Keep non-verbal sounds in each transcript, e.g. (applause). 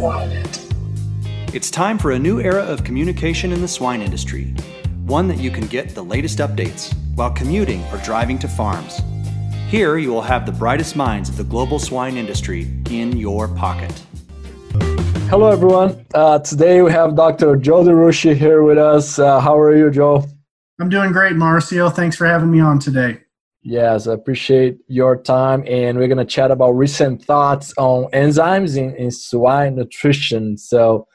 Swine.it. It's time for a new era of communication in the swine industry, one that you can get the latest updates while commuting or driving to farms. Here, you will have the brightest minds of the global swine industry in your pocket. Hello, everyone. Uh, today we have Dr. Joe DeRouchey here with us. Uh, how are you, Joe? I'm doing great, Marcio. Thanks for having me on today. Yes, I appreciate your time, and we're going to chat about recent thoughts on enzymes in, in swine nutrition. So,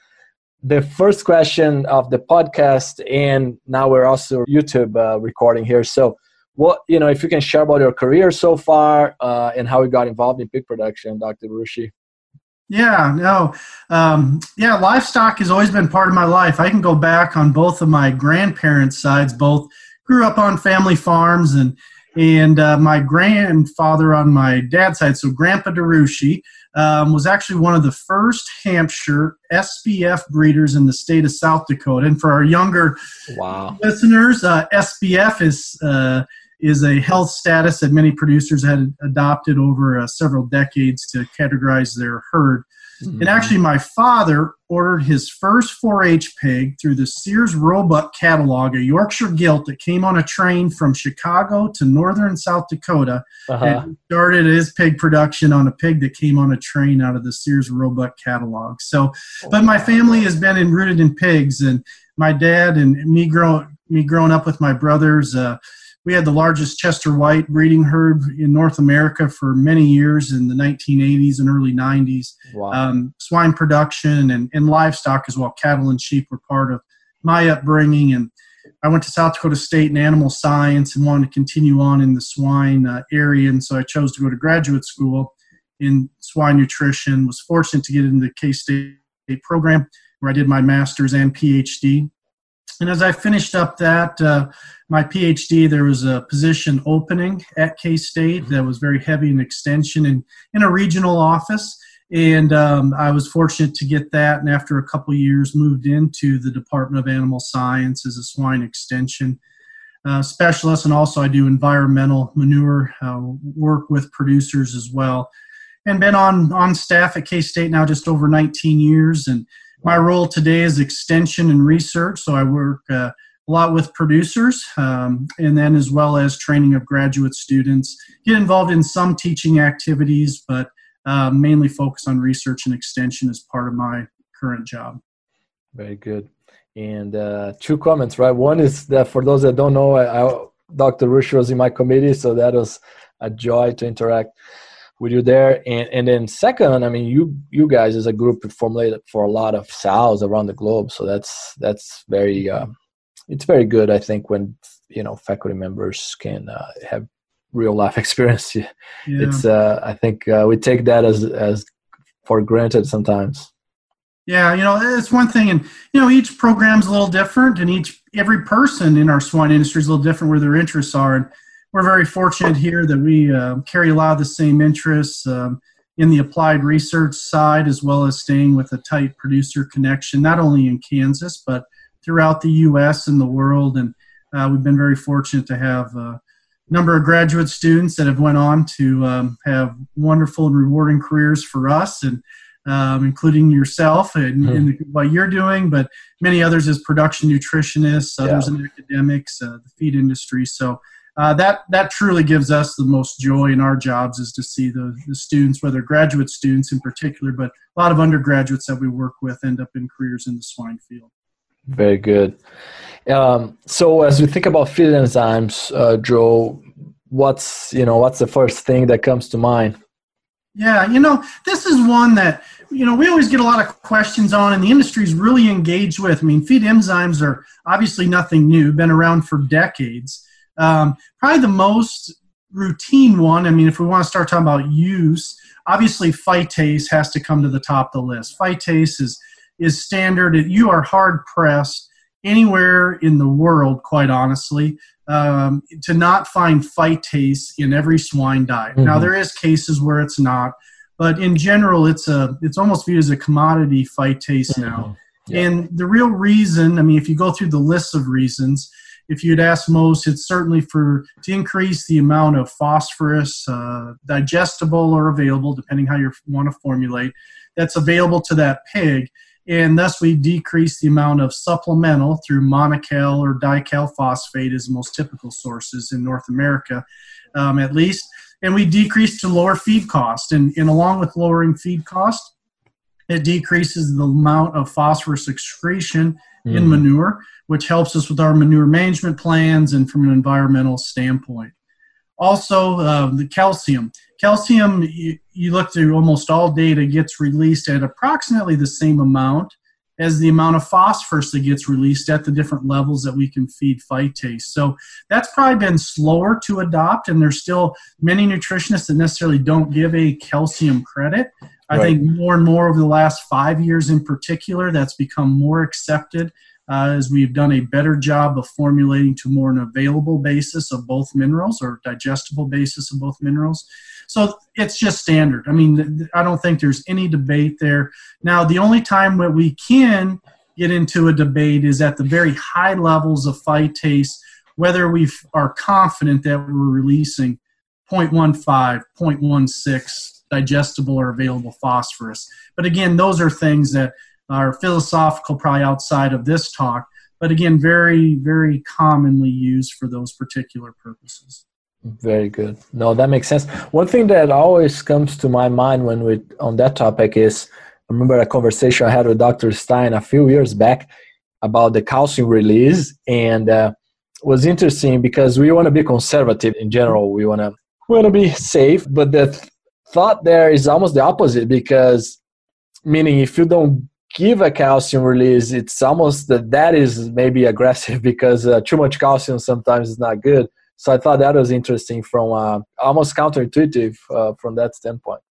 the first question of the podcast, and now we're also YouTube uh, recording here. So, what you know, if you can share about your career so far uh, and how you got involved in pig production, Dr. Ruschi. Yeah, no, um, yeah, livestock has always been part of my life. I can go back on both of my grandparents' sides. Both grew up on family farms, and and uh, my grandfather on my dad's side, so Grandpa DeRouchey, um, was actually one of the first Hampshire SPF breeders in the state of South Dakota. And for our younger wow. listeners, uh, SPF is uh, is a health status that many producers had adopted over uh, several decades to categorize their herd. Mm-hmm. And actually, my father ordered his first 4 H pig through the Sears Roebuck catalog, a Yorkshire gilt that came on a train from Chicago to northern South Dakota. Uh-huh. And started his pig production on a pig that came on a train out of the Sears Roebuck catalog. So, but my family has been in, rooted in pigs, and my dad and me, grow, me growing up with my brothers. Uh, we had the largest Chester White breeding herd in North America for many years in the 1980s and early 90s. Wow. Um, swine production and, and livestock as well, cattle and sheep were part of my upbringing. And I went to South Dakota State in animal science and wanted to continue on in the swine uh, area. And so I chose to go to graduate school in swine nutrition. Was fortunate to get into the K State program where I did my master's and PhD. And as I finished up that, uh, my PhD, there was a position opening at K State that was very heavy in extension and in a regional office. And um, I was fortunate to get that. And after a couple years, moved into the Department of Animal Science as a swine extension uh, specialist. And also, I do environmental manure uh, work with producers as well. And been on, on staff at K State now just over 19 years. And my role today is extension and research. So I work uh, a lot with producers um, and then as well as training of graduate students. Get involved in some teaching activities, but uh, mainly focus on research and extension as part of my current job. Very good. And uh, two comments, right? One is that for those that don't know, I, I, Dr. Rush was in my committee, so that was a joy to interact with you there. And, and then second, I mean, you you guys as a group formulated for a lot of sows around the globe, so that's that's very uh, it's very good. I think when you know faculty members can uh, have real life (laughs) experience. Yeah. It's uh, I think uh, we take that as as for granted sometimes. Yeah, you know, it's one thing, and you know, each program's a little different, and each every person in our swine industry is a little different where their interests are. And we're very fortunate here that we uh, carry a lot of the same interests um, in the applied research side, as well as staying with a tight producer connection, not only in Kansas but throughout the U.S. and the world. And uh, we've been very fortunate to have a number of graduate students that have went on to um, have wonderful and rewarding careers for us, and um, including yourself and, mm-hmm. and, what you're doing, but many others as production nutritionists, others yeah. in academics, uh, the feed industry. So uh, that that truly gives us the most joy in our jobs is to see the, the students, whether graduate students in particular, but a lot of undergraduates that we work with end up in careers in the swine field. Very good. Um, so as we think about feed enzymes, uh, Joe, what's you know what's the first thing that comes to mind? Yeah, you know, this is one that you know we always get a lot of questions on, and the industry is really engaged with. I mean, feed enzymes are obviously nothing new; been around for decades. Um, probably the most routine one. I mean, if we want to start talking about use, obviously phytase has to come to the top of the list. Phytase is is standard. You are hard pressed anywhere in the world, quite honestly, um, to not find phytase in every swine diet. Mm-hmm. Now there is cases where it's not, but in general, it's a it's almost viewed as a commodity phytase mm-hmm. now. Yeah. And the real reason, I mean, if you go through the list of reasons, if you'd ask most, it's certainly for to increase the amount of phosphorus uh, digestible or available, depending how you want to formulate that's available to that pig. And thus, we decrease the amount of supplemental through monocal or dical phosphate, is the most typical sources in North America, um, at least. And we decrease to lower feed cost. And, and along with lowering feed cost, it decreases the amount of phosphorus excretion mm. in manure, which helps us with our manure management plans and from an environmental standpoint. Also, uh, the calcium. Calcium, you, you look through almost all data, gets released at approximately the same amount as the amount of phosphorus that gets released at the different levels that we can feed phytase. So that's probably been slower to adopt, and there's still many nutritionists that necessarily don't give a calcium credit. I right. think more and more over the last five years in particular, that's become more accepted uh, as we've done a better job of formulating to more an available basis of both minerals or digestible basis of both minerals. So it's just standard. I mean, I don't think there's any debate there. Now, the only time that we can get into a debate is at the very high levels of phytase, whether we are confident that we're releasing 0.15, 0.16 digestible or available phosphorus. But again, those are things that are philosophical, probably outside of this talk, but again, very, very commonly used for those particular purposes. Very good. No, that makes sense. One thing that always comes to my mind when we on that topic is I remember a conversation I had with Dr. Stein a few years back about the calcium release, and uh, was interesting because we want to be conservative in general. We want to we want to be safe, but the th- thought there is almost the opposite because meaning if you don't give a calcium release, it's almost that that is maybe aggressive (laughs) because uh, too much calcium sometimes is not good. So I thought that was interesting from uh, almost counterintuitive uh, from that standpoint.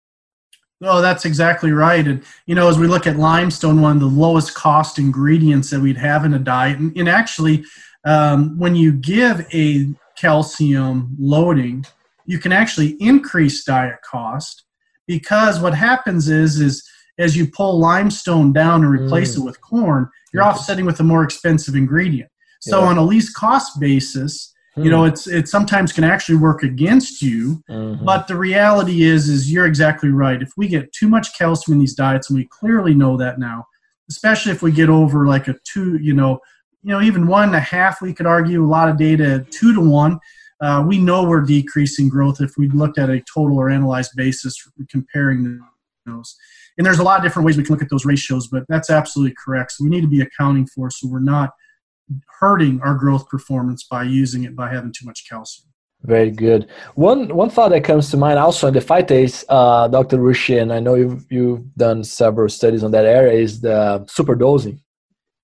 Oh, that's exactly right. And you know, as we look at limestone, one of the lowest cost ingredients that we'd have in a diet, and, and actually, um, when you give a calcium loading, you can actually increase diet cost because what happens is is as you pull limestone down and replace mm. it with corn, you're offsetting with a more expensive ingredient. So yeah. on a least cost basis, you know, hmm. it's it sometimes can actually work against you. Mm-hmm. But the reality is, is you're exactly right. If we get too much calcium in these diets, and we clearly know that now, especially if we get over like a two, you know, you know, even one and a half, we could argue a lot of data two to one. Uh, we know we're decreasing growth if we looked at a total or analyzed basis comparing those. And there's a lot of different ways we can look at those ratios, but that's absolutely correct. So we need to be accounting for so we're not hurting our growth performance by using it by having too much calcium. Very good. One one thought that comes to mind also in the phytase, uh, Dr. Ruscia, and I know you've you've done several studies on that area, is the superdosing.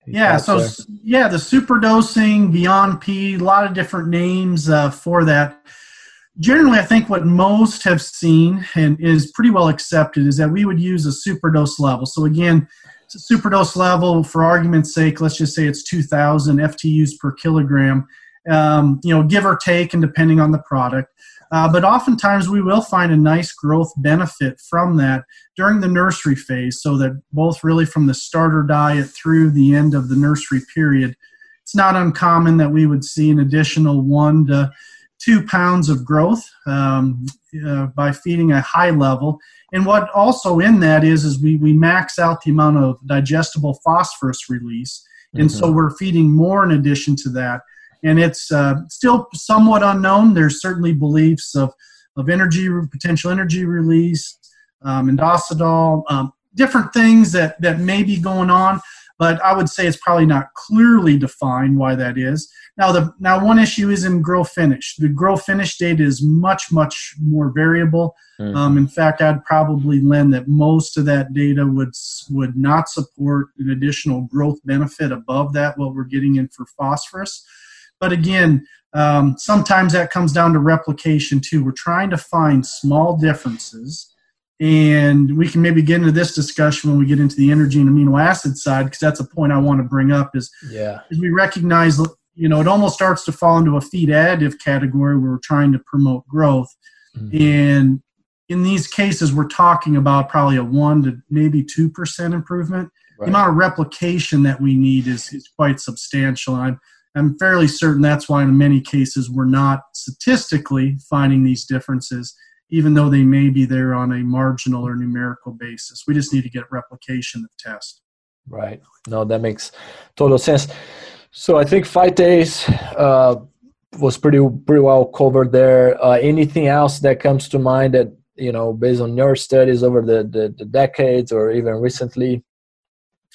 Yeah, so there. yeah, the superdosing, Beyond P, a lot of different names uh, for that. Generally, I think what most have seen and is pretty well accepted is that we would use a superdose level. So again, it's a superdose level, for argument's sake, let's just say it's 2,000 FTUs per kilogram, um, you know, give or take, and depending on the product. Uh, but oftentimes we will find a nice growth benefit from that during the nursery phase, so that both really from the starter diet through the end of the nursery period, it's not uncommon that we would see an additional one to two pounds of growth um, uh, by feeding a high level. And what also in that is is we, we max out the amount of digestible phosphorus release. And mm-hmm. so we're feeding more in addition to that. And it's uh, still somewhat unknown. There's certainly beliefs of, of energy, potential energy release, um, inositol, um, different things that, that may be going on but I would say it's probably not clearly defined why that is. Now, the now one issue is in grow finish. The grow finish data is much much more variable. Mm-hmm. Um, in fact, I'd probably lend that most of that data would would not support an additional growth benefit above that what we're getting in for phosphorus. But again, um, sometimes that comes down to replication too. We're trying to find small differences and we can maybe get into this discussion when we get into the energy and amino acid side because that's a point i want to bring up is yeah is we recognize you know it almost starts to fall into a feed additive category where we're trying to promote growth mm-hmm. and in these cases we're talking about probably a 1 to maybe 2% improvement right. the amount of replication that we need is, is quite substantial and I'm, I'm fairly certain that's why in many cases we're not statistically finding these differences even though they may be there on a marginal or numerical basis. We just need to get replication of test. Right. No, that makes total sense. So I think phytase uh, was pretty pretty well covered there. Uh, anything else that comes to mind that you know, based on your studies over the, the, the decades or even recently?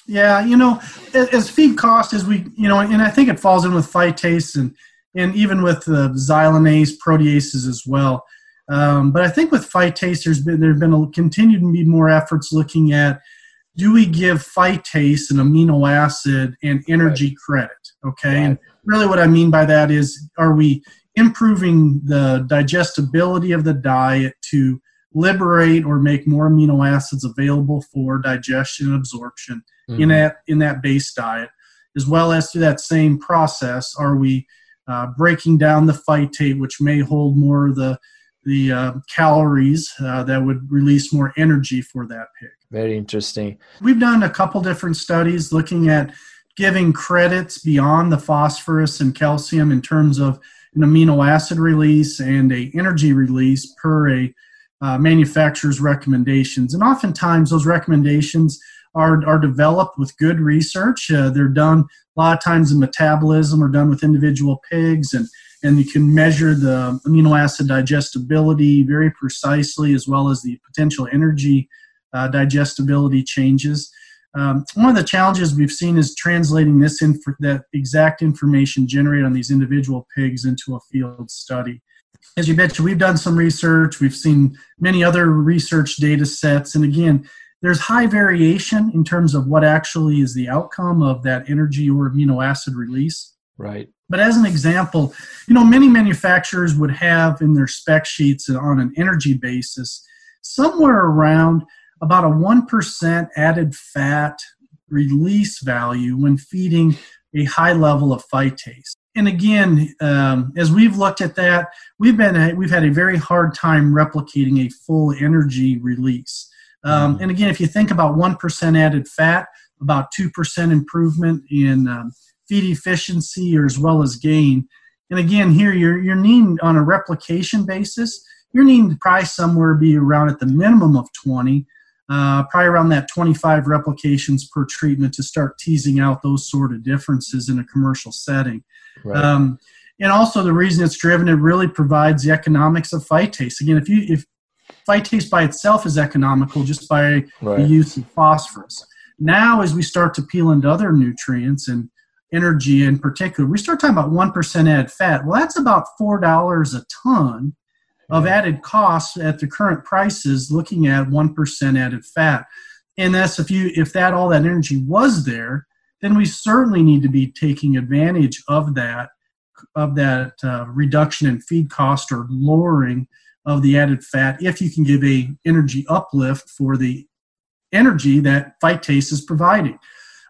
Yeah, you know, as feed cost as we, you know, and I think it falls in with phytase and and even with the xylanase proteases as well. Um, but I think with phytase, there's been there's been a continued to be more efforts looking at do we give phytase an amino acid and energy right. credit? Okay, right. and really what I mean by that is are we improving the digestibility of the diet to liberate or make more amino acids available for digestion and absorption mm-hmm. in that in that base diet, as well as through that same process, are we uh, breaking down the phytate, which may hold more of the the uh, calories uh, that would release more energy for that pig. Very interesting. We've done a couple different studies looking at giving credits beyond the phosphorus and calcium in terms of an amino acid release and a energy release per a uh, manufacturer's recommendations. And oftentimes those recommendations are, are developed with good research. Uh, they're done a lot of times in metabolism or done with individual pigs and and you can measure the amino acid digestibility very precisely as well as the potential energy uh, digestibility changes. Um, one of the challenges we've seen is translating this in that exact information generated on these individual pigs into a field study as you mentioned, we've done some research. We've seen many other research data sets. And again, there's high variation in terms of what actually is the outcome of that energy or amino acid release. Right. But as an example, you know, many manufacturers would have in their spec sheets on an energy basis somewhere around about a 1% added fat release value when feeding a high level of phytase and again, um, as we've looked at that, we've been we've had a very hard time replicating a full energy release. Um, mm-hmm. and again, if you think about one percent added fat, about two percent improvement in um, feed efficiency, or as well as gain. And again, here you're you're needing on a replication basis, you're needing to probably somewhere be around at the minimum of twenty uh, probably around that 25 replications per treatment to start teasing out those sort of differences in a commercial setting. Right. Um, and also the reason it's driven, it really provides the economics of phytase. Again, if you if phytase by itself is economical just by right. the use of phosphorus. Now, as we start to peel into other nutrients and energy in particular, we start talking about one percent added fat. Well, that's about four dollars a ton of added costs at the current prices looking at 1% added fat and that's if you if that all that energy was there then we certainly need to be taking advantage of that of that uh, reduction in feed cost or lowering of the added fat if you can give a energy uplift for the energy that phytase is providing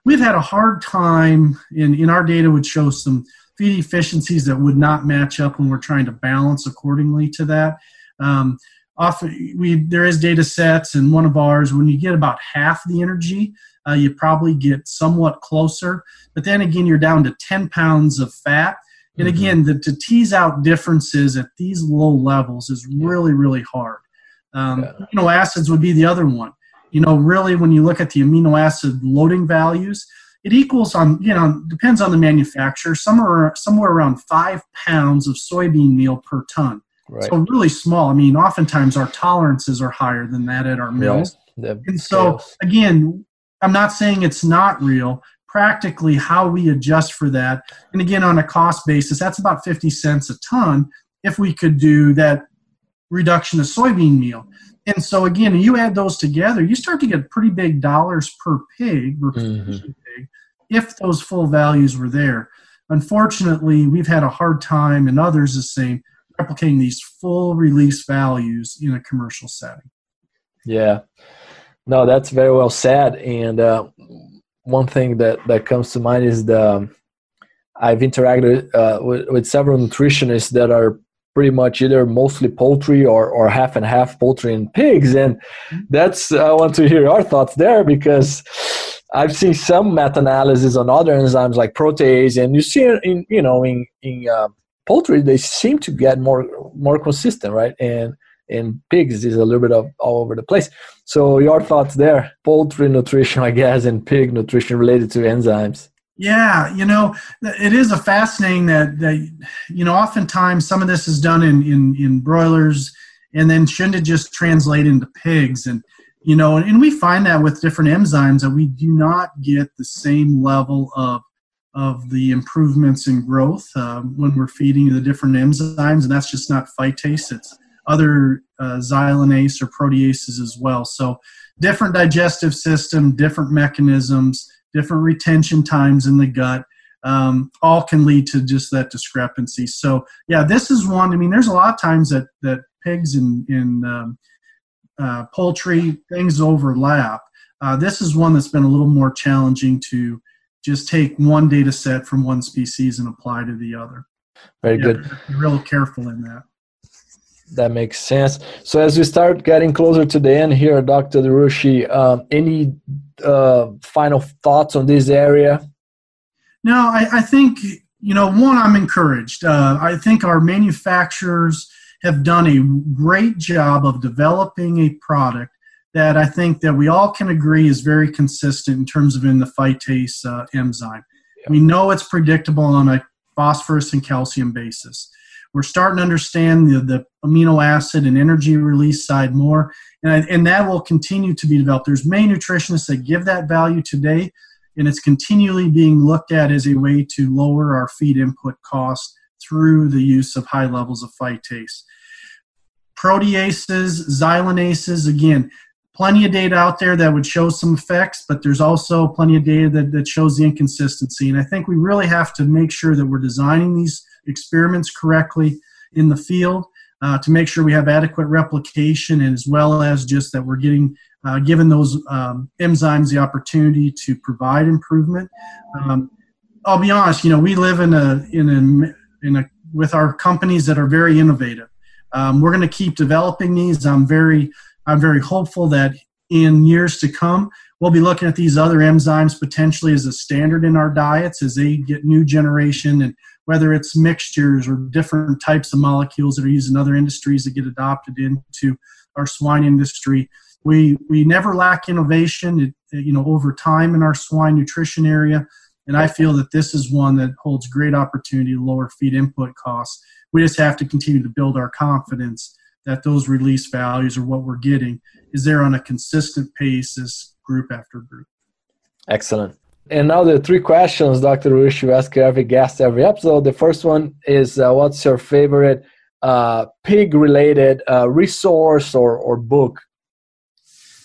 we've had a hard time in in our data would show some feed efficiencies that would not match up when we're trying to balance accordingly to that. Um, often we there is data sets and one of ours when you get about half the energy uh, you probably get somewhat closer but then again you're down to 10 pounds of fat and mm-hmm. again the, to tease out differences at these low levels is really really hard. Um, yeah. amino acids would be the other one. You know really when you look at the amino acid loading values it equals on you know depends on the manufacturer somewhere somewhere around five pounds of soybean meal per ton. Right. so really small. I mean oftentimes our tolerances are higher than that at our mills. And so again i'm not saying it's not real practically how we adjust for that and again on a cost basis that's about 50 cents a ton if we could do that reduction of soybean meal and so again, you add those together, you start to get pretty big dollars per pig, mm-hmm. pig if those full values were there. Unfortunately, we've had a hard time, and others the same, replicating these full release values in a commercial setting. Yeah, no, that's very well said. And uh, one thing that that comes to mind is the I've interacted uh, with, with several nutritionists that are pretty much either mostly poultry or, or half and half poultry and pigs. And that's, I want to hear your thoughts there because I've seen some meta-analysis on other enzymes like protease, and you see in, you know, in, in uh, poultry, they seem to get more, more consistent, right? And and pigs is a little bit of all over the place. So your thoughts there, poultry nutrition, I guess, and pig nutrition related to enzymes. Yeah, you know, it is a fascinating that that you know, oftentimes some of this is done in in, in broilers, and then shouldn't it just translate into pigs? And you know, and, and we find that with different enzymes that we do not get the same level of of the improvements in growth uh, when we're feeding the different enzymes, and that's just not phytase; it's other uh, xylanase or proteases as well. So, different digestive system, different mechanisms different retention times in the gut, um, all can lead to just that discrepancy. So yeah, this is one. I mean, there's a lot of times that that pigs and, and um, uh, poultry things overlap. Uh, this is one that's been a little more challenging to just take one data set from one species and apply to the other. Very yeah, good. Be real careful in that. That makes sense. So as we start getting closer to the end here, Dr. DeRouchey, um, any uh, final thoughts on this area? No, I, I think you know one. I'm encouraged. Uh, I think our manufacturers have done a great job of developing a product that I think that we all can agree is very consistent in terms of in the phytase uh, enzyme. Yeah. We know it's predictable on a phosphorus and calcium basis. We're starting to understand the, the amino acid and energy release side more, and, and that will continue to be developed. There's many nutritionists that give that value today, and it's continually being looked at as a way to lower our feed input cost through the use of high levels of phytase. Proteases, xylanases, again, plenty of data out there that would show some effects, but there's also plenty of data that, that shows the inconsistency. And I think we really have to make sure that we're designing these experiments correctly in the field uh, to make sure we have adequate replication and as well as just that we're getting uh, given those um, enzymes the opportunity to provide improvement. Um, I'll be honest, you know, we live in a in a in a with our companies that are very innovative. Um, we're going to keep developing these. I'm very I'm very hopeful that in years to come we'll be looking at these other enzymes potentially as a standard in our diets as they get new generation and whether it's mixtures or different types of molecules that are used in other industries that get adopted into our swine industry. We, we never lack innovation, you know, over time in our swine nutrition area. And I feel that this is one that holds great opportunity to lower feed input costs. We just have to continue to build our confidence that those release values are what we're getting is there on a consistent as group after group. Excellent. And now the three questions, Dr. Rush, you ask every guest every episode. The first one is uh, what's your favorite uh, pig related uh, resource or, or book?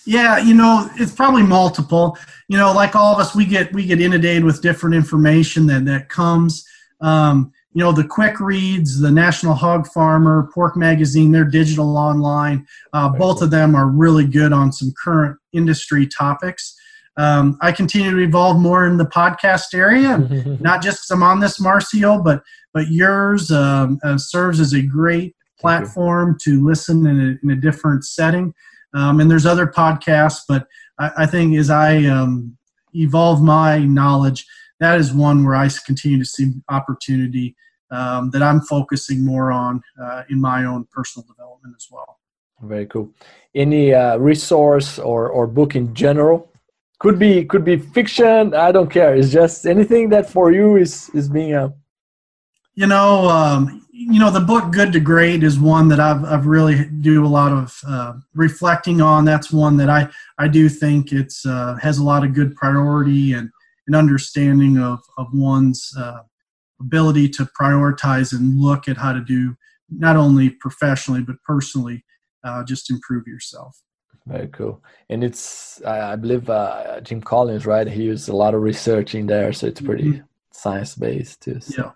Yeah, you know, it's probably multiple. You know, like all of us, we get we get inundated with different information that that comes. Um, you know, the quick reads, the National Hog Farmer, Pork Magazine, they're digital online. Uh, both of them are really good on some current industry topics. Um, I continue to evolve more in the podcast area, (laughs) not just because I'm on this Marcio, but but yours um, uh, serves as a great platform to listen in a, in a different setting. Um, and there's other podcasts, but I, I think as I um, evolve my knowledge, that is one where I continue to see opportunity um, that I'm focusing more on uh, in my own personal development as well. Very cool. Any uh, resource or, or book in general could be could be fiction. I don't care. It's just anything that for you is is being a you know um, you know the book good to great is one that i've, I've really do a lot of uh, reflecting on. That's one that i i do think it's uh, has a lot of good priority and an understanding of of one's uh, ability to prioritize and look at how to do not only professionally but personally uh, just improve yourself very cool. And it's, I believe, uh, Jim Collins, right? He used a lot of research in there, so it's pretty mm-hmm. science based too. So. Yeah.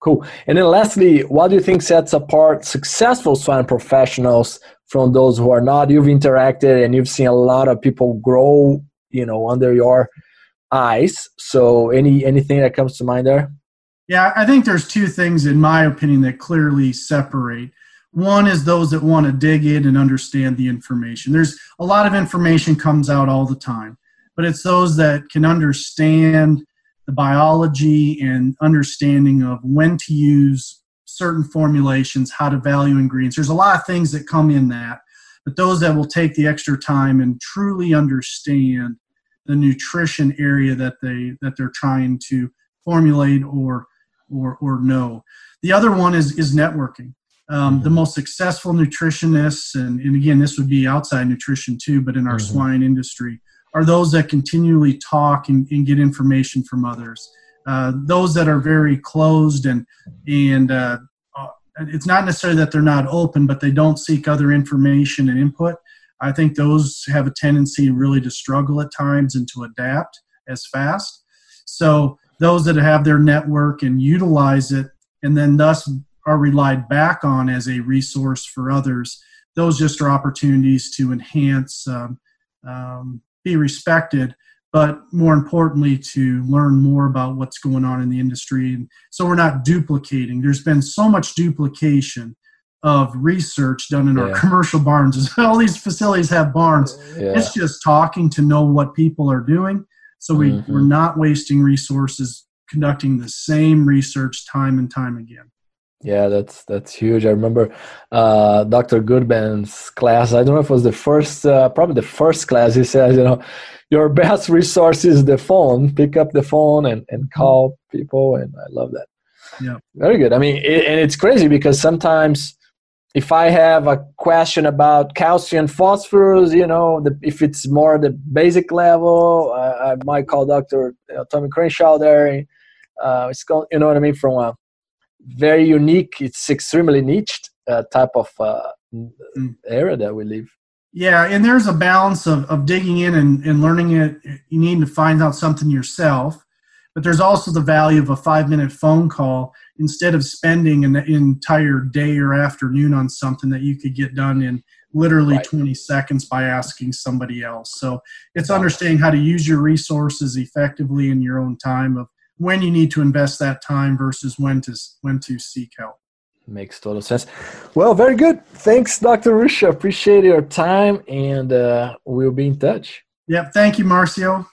Cool. And then lastly, what do you think sets apart successful swine professionals from those who are not? You've interacted and you've seen a lot of people grow, you know, under your eyes. So any anything that comes to mind there? Yeah, I think there's two things in my opinion that clearly separate. One is those that want to dig in and understand the information. There's a lot of information comes out all the time, but it's those that can understand the biology and understanding of when to use certain formulations, how to value ingredients. There's a lot of things that come in that, but those that will take the extra time and truly understand the nutrition area that they that they're trying to formulate or or or know. The other one is is networking. Um, the most successful nutritionists, and, and again, this would be outside nutrition too, but in our mm-hmm. swine industry, are those that continually talk and, and get information from others. Uh, those that are very closed and and uh, uh, it's not necessarily that they're not open, but they don't seek other information and input. I think those have a tendency really to struggle at times and to adapt as fast. So those that have their network and utilize it, and then thus are relied back on as a resource for others, those just are opportunities to enhance, um, um, be respected, but more importantly, to learn more about what's going on in the industry. And so we're not duplicating. There's been so much duplication of research done in yeah. our commercial barns. (laughs) All these facilities have barns. Yeah. It's just talking to know what people are doing. So we, mm-hmm. we're not wasting resources conducting the same research time and time again. Yeah, that's that's huge. I remember uh, Dr. Goodband's class. I don't know if it was the first, uh, probably the first class. He says, you know, your best resource is the phone. Pick up the phone and, and call people, and I love that. Yeah, very good. I mean, it, and it's crazy because sometimes if I have a question about calcium, phosphorus, you know, the, if it's more the basic level, I, I might call Dr. Tommy Crenshaw there. Uh, it's called, you know what I mean, from a very unique, it's extremely niched uh, type of uh, mm. area that we live. Yeah, and there's a balance of, of digging in and, and learning it. You need to find out something yourself but there's also the value of a five minute phone call instead of spending an entire day or afternoon on something that you could get done in literally right. 20 seconds by asking somebody else. So it's understanding how to use your resources effectively in your own time of when you need to invest that time versus when to when to seek help. Makes total sense. Well, very good. Thanks, Dr. Ruscia. Appreciate your time, and uh, we'll be in touch. Yep. Thank you, Marcio.